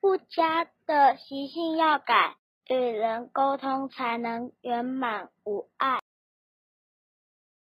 不佳的习性要改，与人沟通才能圆满无碍。